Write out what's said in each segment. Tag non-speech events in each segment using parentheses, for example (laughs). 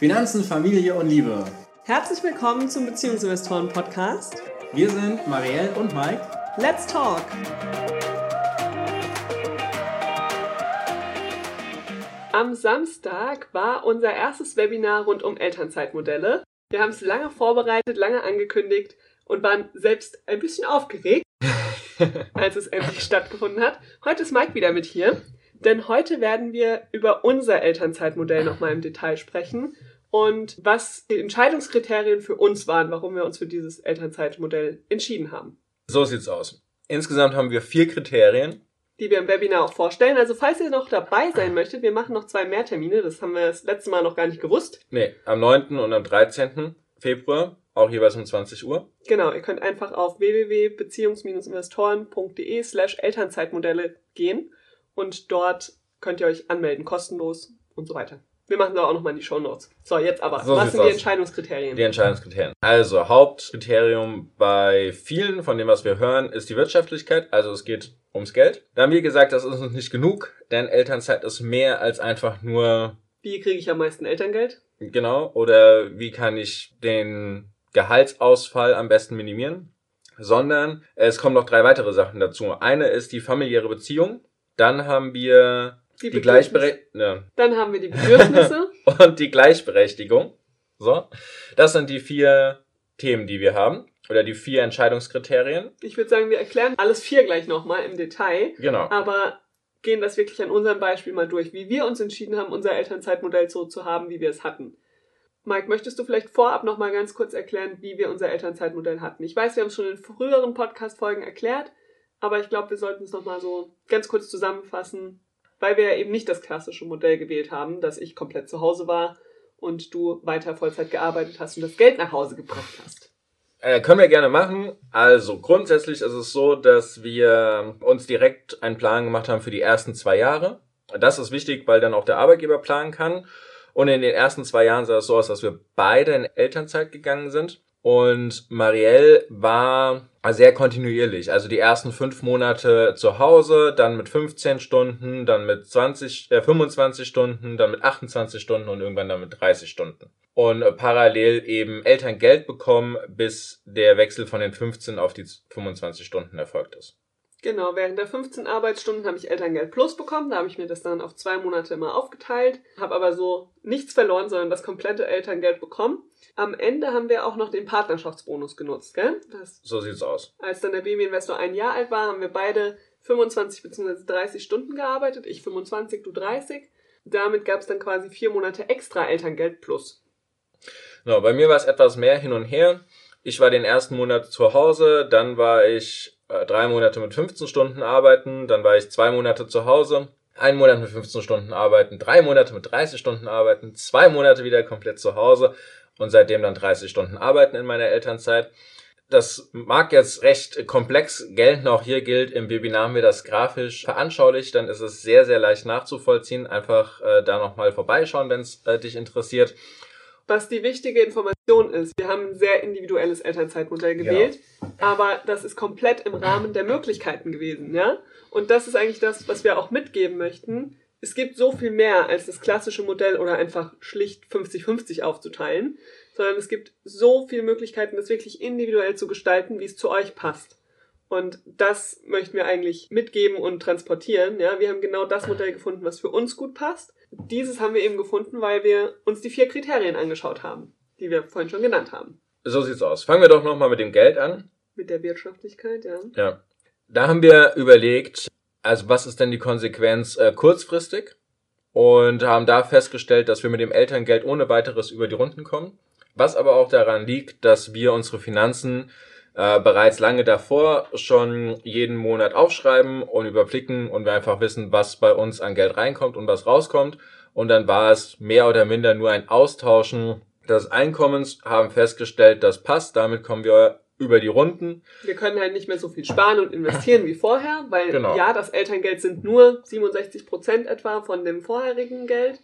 Finanzen, Familie und Liebe. Herzlich willkommen zum Beziehungsinvestoren Podcast. Wir sind Marielle und Mike. Let's talk! Am Samstag war unser erstes Webinar rund um Elternzeitmodelle. Wir haben es lange vorbereitet, lange angekündigt und waren selbst ein bisschen aufgeregt, (laughs) als es endlich stattgefunden hat. Heute ist Mike wieder mit hier, denn heute werden wir über unser Elternzeitmodell nochmal im Detail sprechen und was die Entscheidungskriterien für uns waren, warum wir uns für dieses Elternzeitmodell entschieden haben. So sieht's aus. Insgesamt haben wir vier Kriterien. Die wir im Webinar auch vorstellen. Also falls ihr noch dabei sein möchtet, wir machen noch zwei mehr Termine. Das haben wir das letzte Mal noch gar nicht gewusst. Nee, am 9. und am 13. Februar, auch jeweils um 20 Uhr. Genau, ihr könnt einfach auf www.beziehungs-investoren.de slash Elternzeitmodelle gehen und dort könnt ihr euch anmelden, kostenlos und so weiter. Wir machen da auch nochmal in die Show Notes. So, jetzt aber. So was sind die aus. Entscheidungskriterien? Die Entscheidungskriterien. Also, Hauptkriterium bei vielen von dem, was wir hören, ist die Wirtschaftlichkeit. Also, es geht ums Geld. Da haben wir gesagt, das ist uns nicht genug, denn Elternzeit ist mehr als einfach nur, Wie kriege ich am meisten Elterngeld? genau, oder wie kann ich den Gehaltsausfall am besten minimieren, sondern es kommen noch drei weitere Sachen dazu. Eine ist die familiäre Beziehung. Dann haben wir die, Bedürfnisse. Gleichberechtigung. Ja. Dann haben wir die Bedürfnisse. (laughs) und die Gleichberechtigung. So, das sind die vier Themen, die wir haben. Oder die vier Entscheidungskriterien. ich würde sagen, wir erklären alles vier gleich nochmal im Detail. Genau. aber gehen das wirklich an unserem Beispiel mal durch, wie wir uns entschieden haben, unser Elternzeitmodell so zu haben, wie wir es hatten. Mike, möchtest du vielleicht vorab noch mal ganz kurz erklären, wie wir unser Elternzeitmodell hatten? Ich weiß, wir haben es schon in früheren Podcast-Folgen erklärt, aber ich glaube, wir sollten es noch mal so ganz kurz zusammenfassen, weil wir ja eben nicht das klassische Modell gewählt haben, dass ich komplett zu Hause war und du weiter Vollzeit gearbeitet hast und das Geld nach Hause gebracht hast. Äh, können wir gerne machen. Also grundsätzlich ist es so, dass wir uns direkt einen Plan gemacht haben für die ersten zwei Jahre. Das ist wichtig, weil dann auch der Arbeitgeber planen kann. Und in den ersten zwei Jahren sah es so aus, dass wir beide in Elternzeit gegangen sind. Und Marielle war sehr kontinuierlich. Also die ersten fünf Monate zu Hause, dann mit 15 Stunden, dann mit 20, äh, 25 Stunden, dann mit 28 Stunden und irgendwann dann mit 30 Stunden. Und äh, parallel eben Elterngeld bekommen, bis der Wechsel von den 15 auf die 25 Stunden erfolgt ist. Genau, während der 15 Arbeitsstunden habe ich Elterngeld Plus bekommen. Da habe ich mir das dann auf zwei Monate immer aufgeteilt, habe aber so nichts verloren, sondern das komplette Elterngeld bekommen. Am Ende haben wir auch noch den Partnerschaftsbonus genutzt, gell? Das, So sieht's aus. als dann der Babyinvestor ein Jahr alt war, haben wir beide 25 bzw. 30 Stunden gearbeitet. Ich 25, du 30. Damit gab es dann quasi vier Monate extra Elterngeld Plus. Genau, bei mir war es etwas mehr hin und her. Ich war den ersten Monat zu Hause, dann war ich äh, drei Monate mit 15 Stunden arbeiten, dann war ich zwei Monate zu Hause, ein Monat mit 15 Stunden arbeiten, drei Monate mit 30 Stunden arbeiten, zwei Monate wieder komplett zu Hause und seitdem dann 30 Stunden arbeiten in meiner Elternzeit. Das mag jetzt recht komplex gelten, auch hier gilt, im Webinar haben wir das grafisch veranschaulicht, dann ist es sehr, sehr leicht nachzuvollziehen. Einfach äh, da nochmal vorbeischauen, wenn es äh, dich interessiert. Was die wichtige Information ist, wir haben ein sehr individuelles Elternzeitmodell gewählt, aber das ist komplett im Rahmen der Möglichkeiten gewesen, ja? Und das ist eigentlich das, was wir auch mitgeben möchten. Es gibt so viel mehr als das klassische Modell oder einfach schlicht 50-50 aufzuteilen, sondern es gibt so viele Möglichkeiten, das wirklich individuell zu gestalten, wie es zu euch passt. Und das möchten wir eigentlich mitgeben und transportieren. Ja, wir haben genau das Modell gefunden, was für uns gut passt. Dieses haben wir eben gefunden, weil wir uns die vier Kriterien angeschaut haben, die wir vorhin schon genannt haben. So sieht's aus. Fangen wir doch nochmal mit dem Geld an. Mit der Wirtschaftlichkeit, ja. Ja. Da haben wir überlegt, also was ist denn die Konsequenz äh, kurzfristig? Und haben da festgestellt, dass wir mit dem Elterngeld ohne weiteres über die Runden kommen. Was aber auch daran liegt, dass wir unsere Finanzen äh, bereits lange davor schon jeden Monat aufschreiben und überblicken und wir einfach wissen, was bei uns an Geld reinkommt und was rauskommt. Und dann war es mehr oder minder nur ein Austauschen des Einkommens, haben festgestellt, das passt, damit kommen wir über die Runden. Wir können halt nicht mehr so viel sparen und investieren wie vorher, weil Genau. ja, das Elterngeld sind nur 67 Prozent etwa von dem vorherigen Geld,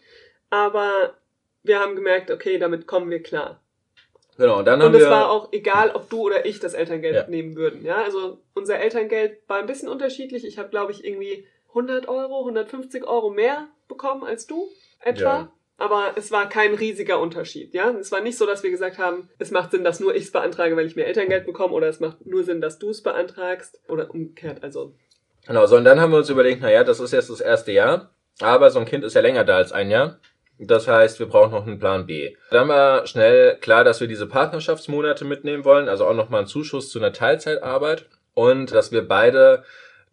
aber wir haben gemerkt, okay, damit kommen wir klar. Genau, und dann haben Und es war auch egal, ob du oder ich das Elterngeld Ja. nehmen würden. Ja, also unser Elterngeld war ein bisschen unterschiedlich. Ich habe, glaube ich, irgendwie 100 Euro, 150 Euro mehr bekommen als du etwa. Ja. aber es war kein riesiger Unterschied, ja. Es war nicht so, dass wir gesagt haben, es macht Sinn, dass nur ich es beantrage, weil ich mehr Elterngeld bekomme, oder es macht nur Sinn, dass du es beantragst, oder umgekehrt, also. Genau, so, und dann haben wir uns überlegt, naja, das ist jetzt das erste Jahr, aber so ein Kind ist ja länger da als ein Jahr. Das heißt, wir brauchen noch einen Plan B. Dann war schnell klar, dass wir diese Partnerschaftsmonate mitnehmen wollen, also auch nochmal einen Zuschuss zu einer Teilzeitarbeit und dass wir beide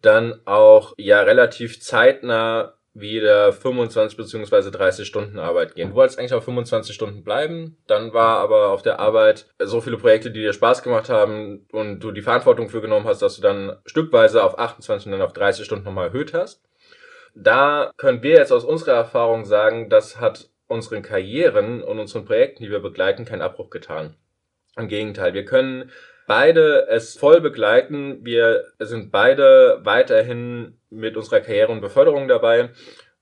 dann auch ja relativ zeitnah wieder 25 beziehungsweise 30 Stunden Arbeit gehen. Du wolltest eigentlich auf 25 Stunden bleiben, dann war aber auf der Arbeit so viele Projekte, die dir Spaß gemacht haben und du die Verantwortung für genommen hast, dass du dann stückweise auf 28 und dann auf 30 Stunden nochmal erhöht hast. Da können wir jetzt aus unserer Erfahrung sagen, das hat unseren Karrieren und unseren Projekten, die wir begleiten, keinen Abbruch getan. Im Gegenteil, wir können beide es voll begleiten. Wir sind beide weiterhin mit unserer Karriere und Beförderung dabei.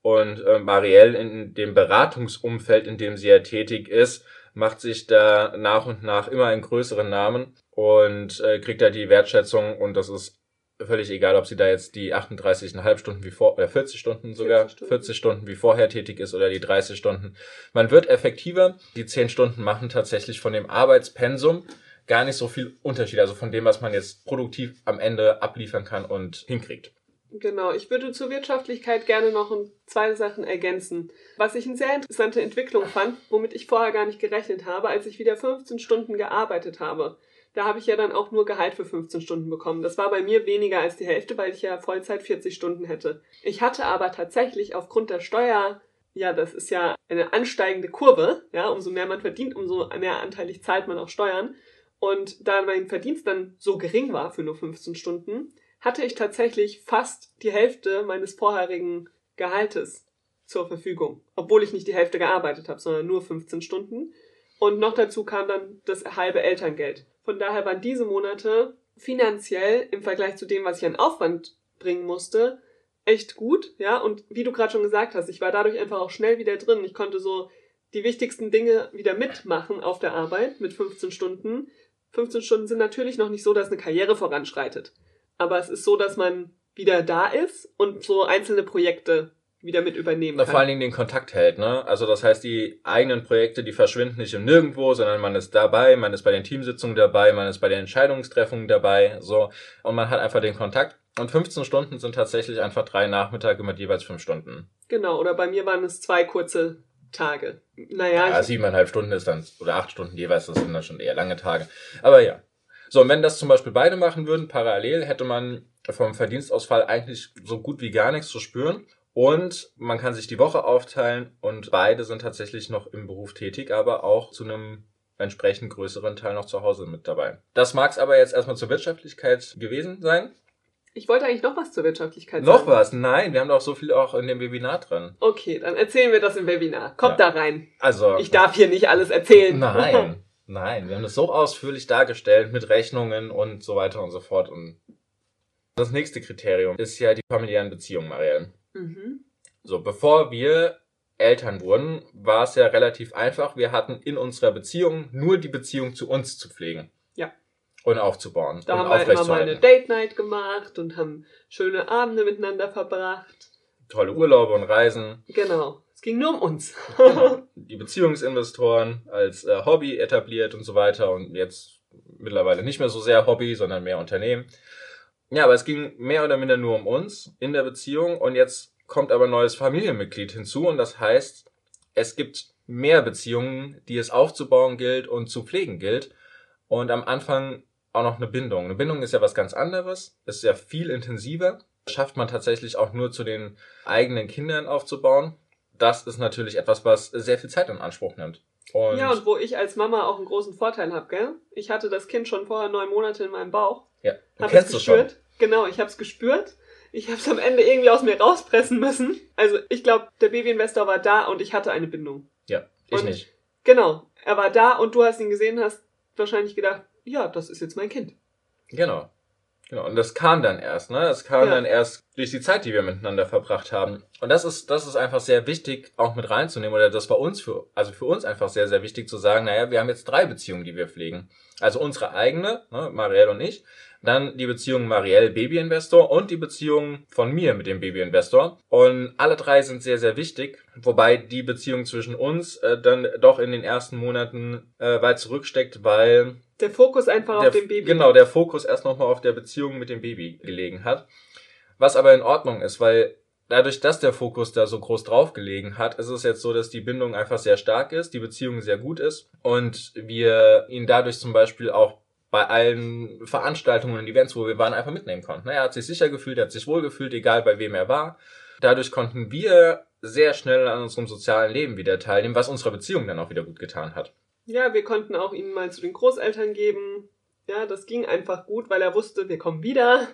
Und äh, Marielle in dem Beratungsumfeld, in dem sie ja tätig ist, macht sich da nach und nach immer einen größeren Namen und äh, kriegt da die Wertschätzung und das ist völlig egal, ob sie da jetzt die 38,5 Stunden wie vor, oder 40 Stunden sogar, 40 Stunden. 40 Stunden wie vorher tätig ist oder die 30 Stunden. Man wird effektiver. Die 10 Stunden machen tatsächlich von dem Arbeitspensum gar nicht so viel Unterschied, also von dem, was man jetzt produktiv am Ende abliefern kann und hinkriegt. Genau, ich würde zur Wirtschaftlichkeit gerne noch zwei Sachen ergänzen. Was ich eine sehr interessante Entwicklung fand, womit ich vorher gar nicht gerechnet habe, als ich wieder 15 Stunden gearbeitet habe. Da habe ich ja dann auch nur Gehalt für 15 Stunden bekommen. Das war bei mir weniger als die Hälfte, weil ich ja Vollzeit 40 Stunden hätte. Ich hatte aber tatsächlich aufgrund der Steuer, ja, das ist ja eine ansteigende Kurve, ja, umso mehr man verdient, umso mehr anteilig zahlt man auch Steuern. Und da mein Verdienst dann so gering war für nur 15 Stunden, hatte ich tatsächlich fast die Hälfte meines vorherigen Gehaltes zur Verfügung, obwohl ich nicht die Hälfte gearbeitet habe, sondern nur 15 Stunden. Und noch dazu kam dann das halbe Elterngeld. Von daher waren diese Monate finanziell im Vergleich zu dem, was ich an Aufwand bringen musste, echt gut, ja. Und wie du gerade schon gesagt hast, ich war dadurch einfach auch schnell wieder drin. Ich konnte so die wichtigsten Dinge wieder mitmachen auf der Arbeit mit 15 Stunden. 15 Stunden sind natürlich noch nicht so, dass eine Karriere voranschreitet aber es ist so, dass man wieder da ist und so einzelne Projekte wieder mit übernehmen kann. Vor allen Dingen den Kontakt hält, ne? Also das heißt, die eigenen Projekte, die verschwinden nicht im Nirgendwo, sondern man ist dabei, man ist bei den Teamsitzungen dabei, man ist bei den Entscheidungstreffungen dabei, so. Und man hat einfach den Kontakt. Und 15 Stunden sind tatsächlich einfach drei Nachmittage mit jeweils fünf Stunden. Genau, oder bei mir waren es zwei kurze Tage. Naja. Ja, siebeneinhalb Stunden ist dann, oder acht Stunden jeweils, das sind dann schon eher lange Tage. Aber ja. So, und wenn das zum Beispiel beide machen würden, parallel, hätte man vom Verdienstausfall eigentlich so gut wie gar nichts zu spüren. Und man kann sich die Woche aufteilen und beide sind tatsächlich noch im Beruf tätig, aber auch zu einem entsprechend größeren Teil noch zu Hause mit dabei. Das mag es aber jetzt erstmal zur Wirtschaftlichkeit gewesen sein. Ich wollte eigentlich noch was zur Wirtschaftlichkeit sagen. Noch was? Nein, wir haben doch so viel auch in dem Webinar drin. Okay, dann erzählen wir das im Webinar. Kommt ja. da rein. Also. Ich darf hier nicht alles erzählen. Nein. (laughs) Nein, wir haben das so ausführlich dargestellt mit Rechnungen und so weiter und so fort. Und das nächste Kriterium ist ja die familiären Beziehungen, Marielle. Mhm. So, bevor wir Eltern wurden, war es ja relativ einfach. Wir hatten in unserer Beziehung nur die Beziehung zu uns zu pflegen. Ja. Und aufzubauen. Da und haben wir immer mal eine Date Night gemacht und haben schöne Abende miteinander verbracht. Tolle Urlaube und Reisen. Genau ging nur um uns. genau. (laughs) Die Beziehungsinvestoren als äh, Hobby etabliert und so weiter und jetzt mittlerweile nicht mehr so sehr Hobby, sondern mehr Unternehmen. Ja, aber es ging mehr oder minder nur um uns in der Beziehung und jetzt kommt aber ein neues Familienmitglied hinzu und das heißt, es gibt mehr Beziehungen, die es aufzubauen gilt und zu pflegen gilt und am Anfang auch noch eine Bindung. Eine Bindung ist ja was ganz anderes, ist ja viel intensiver, schafft man tatsächlich auch nur zu den eigenen Kindern aufzubauen das ist natürlich etwas, was sehr viel Zeit in Anspruch nimmt. Und ja, und wo ich als Mama auch einen großen Vorteil habe, gell? Ich hatte das Kind schon vorher neun Monate in meinem Bauch. Ja, du hab kennst es. Schon. Genau, ich habe es gespürt. Ich habe es am Ende irgendwie aus mir rauspressen müssen. Also ich glaube, der Babyinvestor war da und ich hatte eine Bindung. Ja, ich und, nicht. Genau, er war da und du hast ihn gesehen, hast wahrscheinlich gedacht, ja, das ist jetzt mein Kind. Genau. Genau, und das kam dann erst, ne? Das kam ja. dann erst durch die Zeit, die wir miteinander verbracht haben. Und das ist, das ist einfach sehr wichtig, auch mit reinzunehmen, oder das war uns für, also für uns einfach sehr, sehr wichtig zu sagen, naja, wir haben jetzt drei Beziehungen, die wir pflegen. Also unsere eigene, ne, Marielle und ich, dann die Beziehung Marielle Babyinvestor und die Beziehung von mir mit dem Babyinvestor. Und alle drei sind sehr, sehr wichtig, wobei die Beziehung zwischen uns äh, dann doch in den ersten Monaten äh, weit zurücksteckt, weil der Fokus einfach der, auf dem Baby. Genau, der Fokus erst nochmal auf der Beziehung mit dem Baby gelegen hat. Was aber in Ordnung ist, weil dadurch, dass der Fokus da so groß drauf gelegen hat, ist es jetzt so, dass die Bindung einfach sehr stark ist, die Beziehung sehr gut ist und wir ihn dadurch zum Beispiel auch bei allen Veranstaltungen und Events, wo wir waren, einfach mitnehmen konnten. Er hat sich sicher gefühlt, er hat sich wohl gefühlt, egal bei wem er war. Dadurch konnten wir sehr schnell an unserem sozialen Leben wieder teilnehmen, was unserer Beziehung dann auch wieder gut getan hat. Ja, wir konnten auch ihn mal zu den Großeltern geben. Ja, das ging einfach gut, weil er wusste, wir kommen wieder.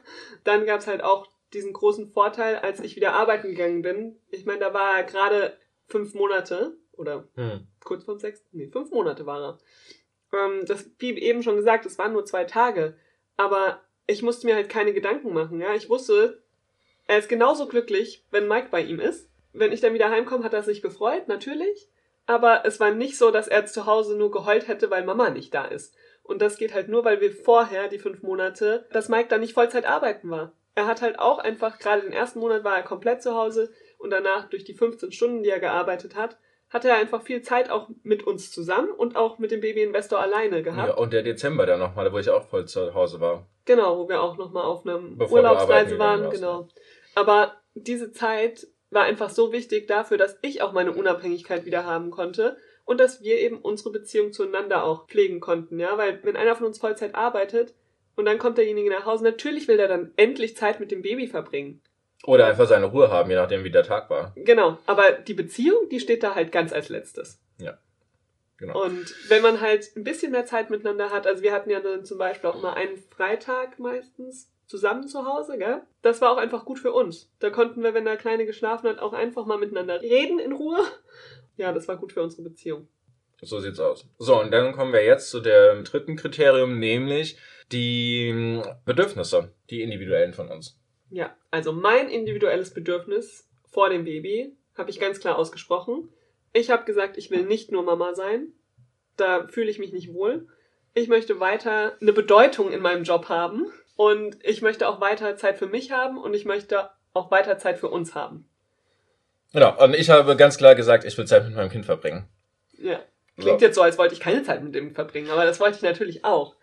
Dann gab's halt auch diesen großen Vorteil, als ich wieder arbeiten gegangen bin. Ich meine, da war er gerade fünf Monate oder hm. kurz vorm sechsten, nee, fünf Monate war er. Ähm, das, wie eben schon gesagt, es waren nur zwei Tage. Aber ich musste mir halt keine Gedanken machen. Ja, ich wusste, er ist genauso glücklich, wenn Mike bei ihm ist. Wenn ich dann wieder heimkomme, hat er sich gefreut, natürlich. Aber es war nicht so, dass er zu Hause nur geheult hätte, weil Mama nicht da ist. Und das geht halt nur, weil wir vorher, die fünf Monate, dass Mike da nicht Vollzeit arbeiten war. Er hat halt auch einfach, gerade den ersten Monat war er komplett zu Hause und danach durch die 15 Stunden, die er gearbeitet hat, hatte er einfach viel Zeit auch mit uns zusammen und auch mit dem Baby-Investor alleine gehabt. Ja, und der Dezember dann nochmal, wo ich auch voll zu Hause war. Genau, wo wir auch nochmal auf einem Bevor Urlaubsreise waren, genau. Aber diese Zeit war einfach so wichtig dafür, dass ich auch meine Unabhängigkeit wieder haben konnte und dass wir eben unsere Beziehung zueinander auch pflegen konnten, ja, weil wenn einer von uns Vollzeit arbeitet und dann kommt derjenige nach Hause, natürlich will er dann endlich Zeit mit dem Baby verbringen. Oder einfach seine Ruhe haben, je nachdem, wie der Tag war. Genau, aber die Beziehung, die steht da halt ganz als letztes. Ja. Genau. Und wenn man halt ein bisschen mehr Zeit miteinander hat, also wir hatten ja dann zum Beispiel auch immer einen Freitag meistens zusammen zu Hause, gell? Das war auch einfach gut für uns. Da konnten wir, wenn der Kleine geschlafen hat, auch einfach mal miteinander reden in Ruhe. Ja, das war gut für unsere Beziehung. So sieht's aus. So, und dann kommen wir jetzt zu dem dritten Kriterium, nämlich die Bedürfnisse, die individuellen von uns. Ja, also mein individuelles Bedürfnis vor dem Baby habe ich ganz klar ausgesprochen. Ich habe gesagt, ich will nicht nur Mama sein. Da fühle ich mich nicht wohl. Ich möchte weiter eine Bedeutung in meinem Job haben und ich möchte auch weiter Zeit für mich haben und ich möchte auch weiter Zeit für uns haben. Genau, und ich habe ganz klar gesagt, ich will Zeit mit meinem Kind verbringen. Ja. Klingt so. jetzt so, als wollte ich keine Zeit mit dem verbringen, aber das wollte ich natürlich auch.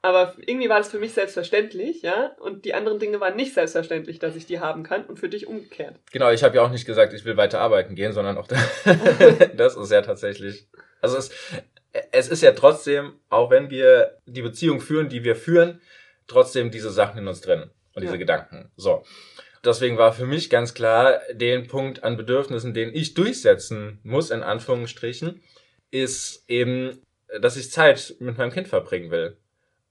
Aber irgendwie war das für mich selbstverständlich, ja. Und die anderen Dinge waren nicht selbstverständlich, dass ich die haben kann und für dich umgekehrt. Genau, ich habe ja auch nicht gesagt, ich will weiter arbeiten gehen, sondern auch (laughs) das ist ja tatsächlich. Also es, es ist ja trotzdem, auch wenn wir die Beziehung führen, die wir führen, trotzdem diese Sachen in uns drin und diese ja. Gedanken. So. Deswegen war für mich ganz klar, den Punkt an Bedürfnissen, den ich durchsetzen muss, in Anführungsstrichen, ist eben, dass ich Zeit mit meinem Kind verbringen will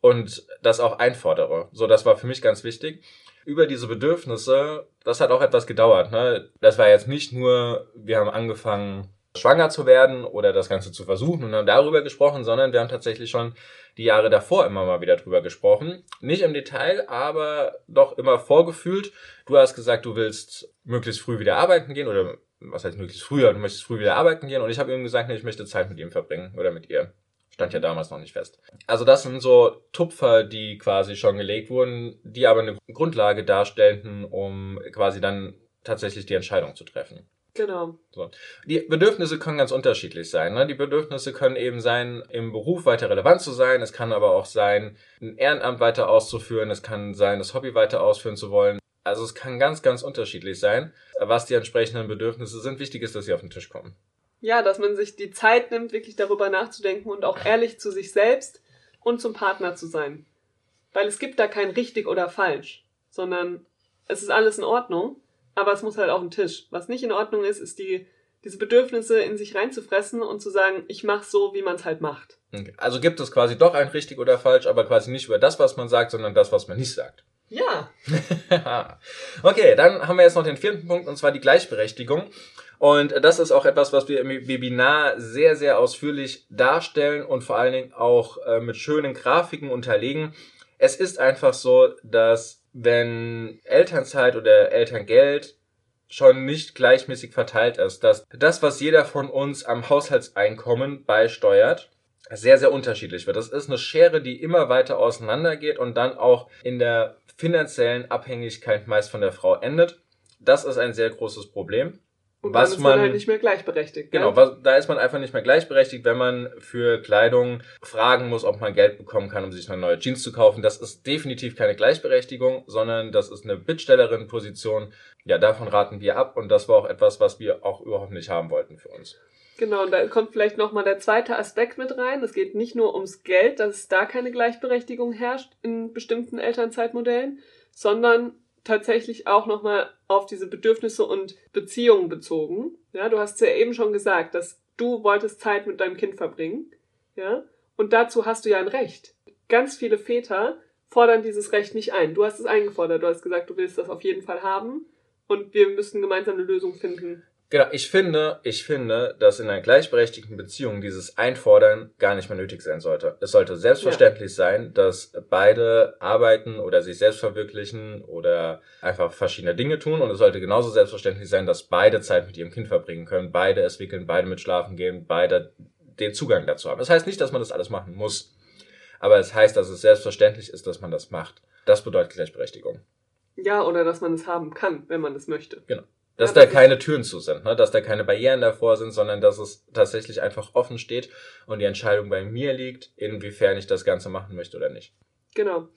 und das auch einfordere. So, das war für mich ganz wichtig. Über diese Bedürfnisse, das hat auch etwas gedauert. Ne? Das war jetzt nicht nur, wir haben angefangen, schwanger zu werden oder das Ganze zu versuchen und haben darüber gesprochen, sondern wir haben tatsächlich schon die Jahre davor immer mal wieder drüber gesprochen. Nicht im Detail, aber doch immer vorgefühlt. Du hast gesagt, du willst möglichst früh wieder arbeiten gehen oder was heißt möglichst früher, du möchtest früh wieder arbeiten gehen und ich habe ihm gesagt, nee, ich möchte Zeit mit ihm verbringen oder mit ihr. Stand ja damals noch nicht fest. Also das sind so Tupfer, die quasi schon gelegt wurden, die aber eine Grundlage darstellten, um quasi dann tatsächlich die Entscheidung zu treffen. Genau. So. Die Bedürfnisse können ganz unterschiedlich sein. Ne? Die Bedürfnisse können eben sein, im Beruf weiter relevant zu sein. Es kann aber auch sein, ein Ehrenamt weiter auszuführen. Es kann sein, das Hobby weiter ausführen zu wollen. Also es kann ganz, ganz unterschiedlich sein, was die entsprechenden Bedürfnisse sind. Wichtig ist, dass sie auf den Tisch kommen. Ja, dass man sich die Zeit nimmt, wirklich darüber nachzudenken und auch ehrlich zu sich selbst und zum Partner zu sein. Weil es gibt da kein richtig oder falsch, sondern es ist alles in Ordnung, aber es muss halt auf den Tisch. Was nicht in Ordnung ist, ist die, diese Bedürfnisse in sich reinzufressen und zu sagen, ich mach's so, wie man es halt macht. Okay. Also gibt es quasi doch ein richtig oder falsch, aber quasi nicht über das, was man sagt, sondern das, was man nicht sagt. Ja. (laughs) okay, dann haben wir jetzt noch den vierten Punkt, und zwar die Gleichberechtigung. Und das ist auch etwas, was wir im Webinar sehr, sehr ausführlich darstellen und vor allen Dingen auch äh, mit schönen Grafiken unterlegen. Es ist einfach so, dass wenn Elternzeit oder Elterngeld schon nicht gleichmäßig verteilt ist, dass das, was jeder von uns am Haushaltseinkommen beisteuert, sehr, sehr unterschiedlich wird. Das ist eine Schere, die immer weiter auseinandergeht und dann auch in der finanziellen Abhängigkeit meist von der Frau endet. Das ist ein sehr großes Problem. Und was ist man, man halt nicht mehr gleichberechtigt. Genau, was, da ist man einfach nicht mehr gleichberechtigt, wenn man für Kleidung fragen muss, ob man Geld bekommen kann, um sich eine neue Jeans zu kaufen. Das ist definitiv keine Gleichberechtigung, sondern das ist eine Bittstellerin-Position. Ja, davon raten wir ab und das war auch etwas, was wir auch überhaupt nicht haben wollten für uns. Genau, und da kommt vielleicht nochmal der zweite Aspekt mit rein. Es geht nicht nur ums Geld, dass da keine Gleichberechtigung herrscht in bestimmten Elternzeitmodellen, sondern tatsächlich auch nochmal auf diese Bedürfnisse und Beziehungen bezogen. Ja, du hast ja eben schon gesagt, dass du wolltest Zeit mit deinem Kind verbringen. Ja, und dazu hast du ja ein Recht. Ganz viele Väter fordern dieses Recht nicht ein. Du hast es eingefordert. Du hast gesagt, du willst das auf jeden Fall haben. Und wir müssen gemeinsam eine Lösung finden, Genau, ich finde, ich finde, dass in einer gleichberechtigten Beziehung dieses Einfordern gar nicht mehr nötig sein sollte. Es sollte selbstverständlich ja. sein, dass beide arbeiten oder sich selbst verwirklichen oder einfach verschiedene Dinge tun und es sollte genauso selbstverständlich sein, dass beide Zeit mit ihrem Kind verbringen können, beide es wickeln, beide mit schlafen gehen, beide den Zugang dazu haben. Das heißt nicht, dass man das alles machen muss, aber es heißt, dass es selbstverständlich ist, dass man das macht. Das bedeutet Gleichberechtigung. Ja, oder dass man es haben kann, wenn man es möchte. Genau. Dass ja, da keine Türen zu sind, ne? dass da keine Barrieren davor sind, sondern dass es tatsächlich einfach offen steht und die Entscheidung bei mir liegt, inwiefern ich das Ganze machen möchte oder nicht. Genau.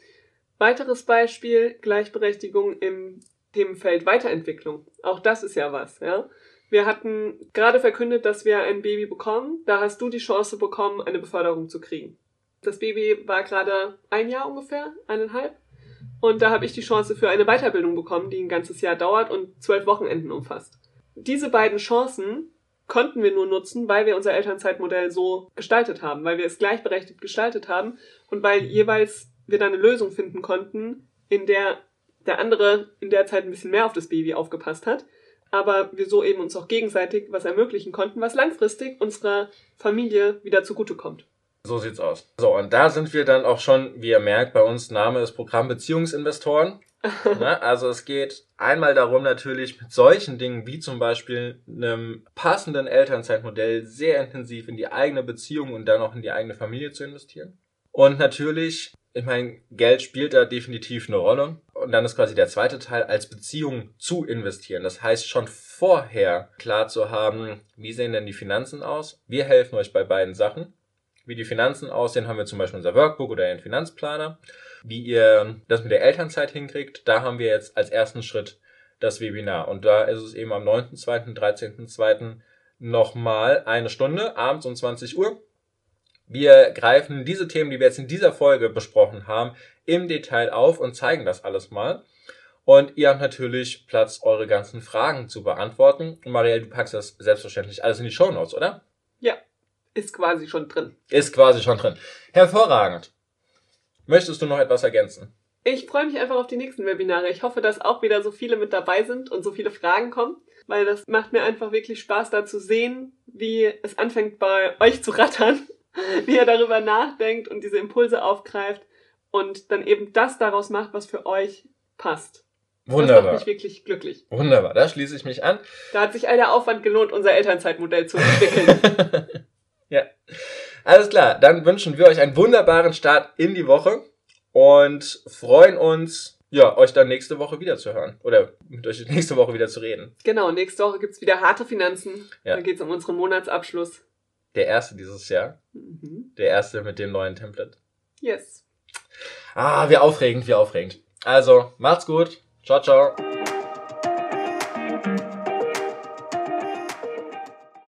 Weiteres Beispiel, Gleichberechtigung im Themenfeld Weiterentwicklung. Auch das ist ja was, ja. Wir hatten gerade verkündet, dass wir ein Baby bekommen. Da hast du die Chance bekommen, eine Beförderung zu kriegen. Das Baby war gerade ein Jahr ungefähr, eineinhalb. Und da habe ich die Chance für eine Weiterbildung bekommen, die ein ganzes Jahr dauert und zwölf Wochenenden umfasst. Diese beiden Chancen konnten wir nur nutzen, weil wir unser Elternzeitmodell so gestaltet haben, weil wir es gleichberechtigt gestaltet haben und weil jeweils wir da eine Lösung finden konnten, in der der andere in der Zeit ein bisschen mehr auf das Baby aufgepasst hat, aber wir so eben uns auch gegenseitig was ermöglichen konnten, was langfristig unserer Familie wieder zugutekommt. So sieht's aus. So, und da sind wir dann auch schon, wie ihr merkt, bei uns Name ist Programm Beziehungsinvestoren. (laughs) ne? Also es geht einmal darum, natürlich mit solchen Dingen wie zum Beispiel einem passenden Elternzeitmodell sehr intensiv in die eigene Beziehung und dann auch in die eigene Familie zu investieren. Und natürlich, ich meine, Geld spielt da definitiv eine Rolle. Und dann ist quasi der zweite Teil, als Beziehung zu investieren. Das heißt, schon vorher klar zu haben, wie sehen denn die Finanzen aus? Wir helfen euch bei beiden Sachen wie die Finanzen aussehen, haben wir zum Beispiel unser Workbook oder einen Finanzplaner. Wie ihr das mit der Elternzeit hinkriegt, da haben wir jetzt als ersten Schritt das Webinar. Und da ist es eben am 9.2., 13.2. nochmal eine Stunde, abends um 20 Uhr. Wir greifen diese Themen, die wir jetzt in dieser Folge besprochen haben, im Detail auf und zeigen das alles mal. Und ihr habt natürlich Platz, eure ganzen Fragen zu beantworten. Und Marielle, du packst das selbstverständlich alles in die Show Notes, oder? Ist quasi schon drin. Ist quasi schon drin. Hervorragend. Möchtest du noch etwas ergänzen? Ich freue mich einfach auf die nächsten Webinare. Ich hoffe, dass auch wieder so viele mit dabei sind und so viele Fragen kommen, weil das macht mir einfach wirklich Spaß, da zu sehen, wie es anfängt bei euch zu rattern, (laughs) wie ihr darüber nachdenkt und diese Impulse aufgreift und dann eben das daraus macht, was für euch passt. Wunderbar. Das macht mich wirklich glücklich. Wunderbar, da schließe ich mich an. Da hat sich all der Aufwand gelohnt, unser Elternzeitmodell zu entwickeln. (laughs) Ja. Alles klar, dann wünschen wir euch einen wunderbaren Start in die Woche und freuen uns, ja, euch dann nächste Woche wieder zu hören oder mit euch (laughs) nächste Woche wieder zu reden. Genau, nächste Woche gibt's wieder harte Finanzen. Ja. Dann geht's um unseren Monatsabschluss. Der erste dieses Jahr. Mhm. Der erste mit dem neuen Template. Yes. Ah, wie aufregend, wie aufregend. Also, macht's gut. Ciao, ciao.